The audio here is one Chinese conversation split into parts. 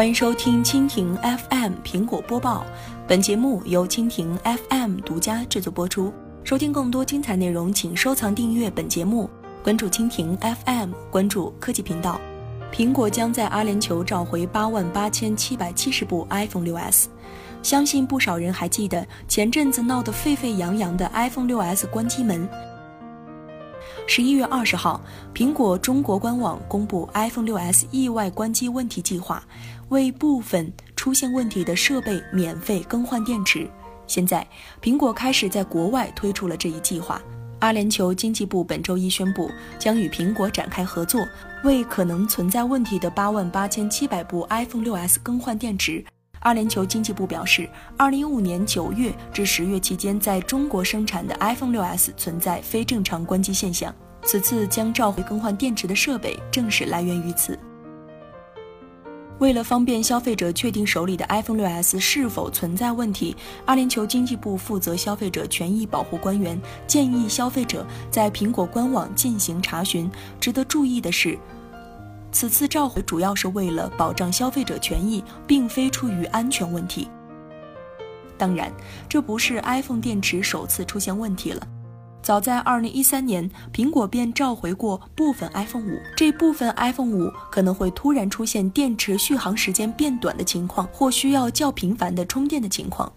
欢迎收听蜻蜓 FM 苹果播报，本节目由蜻蜓 FM 独家制作播出。收听更多精彩内容，请收藏订阅本节目，关注蜻蜓 FM，关注科技频道。苹果将在阿联酋召回八万八千七百七十部 iPhone 6s。相信不少人还记得前阵子闹得沸沸扬扬的 iPhone 6s 关机门。十一月二十号，苹果中国官网公布 iPhone 6s 意外关机问题计划，为部分出现问题的设备免费更换电池。现在，苹果开始在国外推出了这一计划。阿联酋经济部本周一宣布，将与苹果展开合作，为可能存在问题的八万八千七百部 iPhone 6s 更换电池。阿联酋经济部表示，二零一五年九月至十月期间，在中国生产的 iPhone 6s 存在非正常关机现象。此次将召回更换电池的设备，正是来源于此。为了方便消费者确定手里的 iPhone 6s 是否存在问题，阿联酋经济部负责消费者权益保护官员建议消费者在苹果官网进行查询。值得注意的是。此次召回主要是为了保障消费者权益，并非出于安全问题。当然，这不是 iPhone 电池首次出现问题了。早在2013年，苹果便召回过部分 iPhone 5。这部分 iPhone 5可能会突然出现电池续航时间变短的情况，或需要较频繁的充电的情况。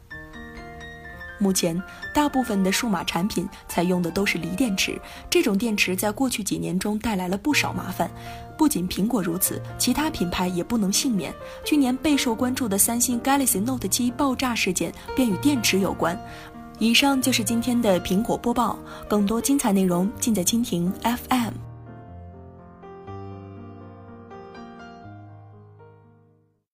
目前，大部分的数码产品采用的都是锂电池，这种电池在过去几年中带来了不少麻烦。不仅苹果如此，其他品牌也不能幸免。去年备受关注的三星 Galaxy Note 7爆炸事件便与电池有关。以上就是今天的苹果播报，更多精彩内容尽在蜻蜓 FM。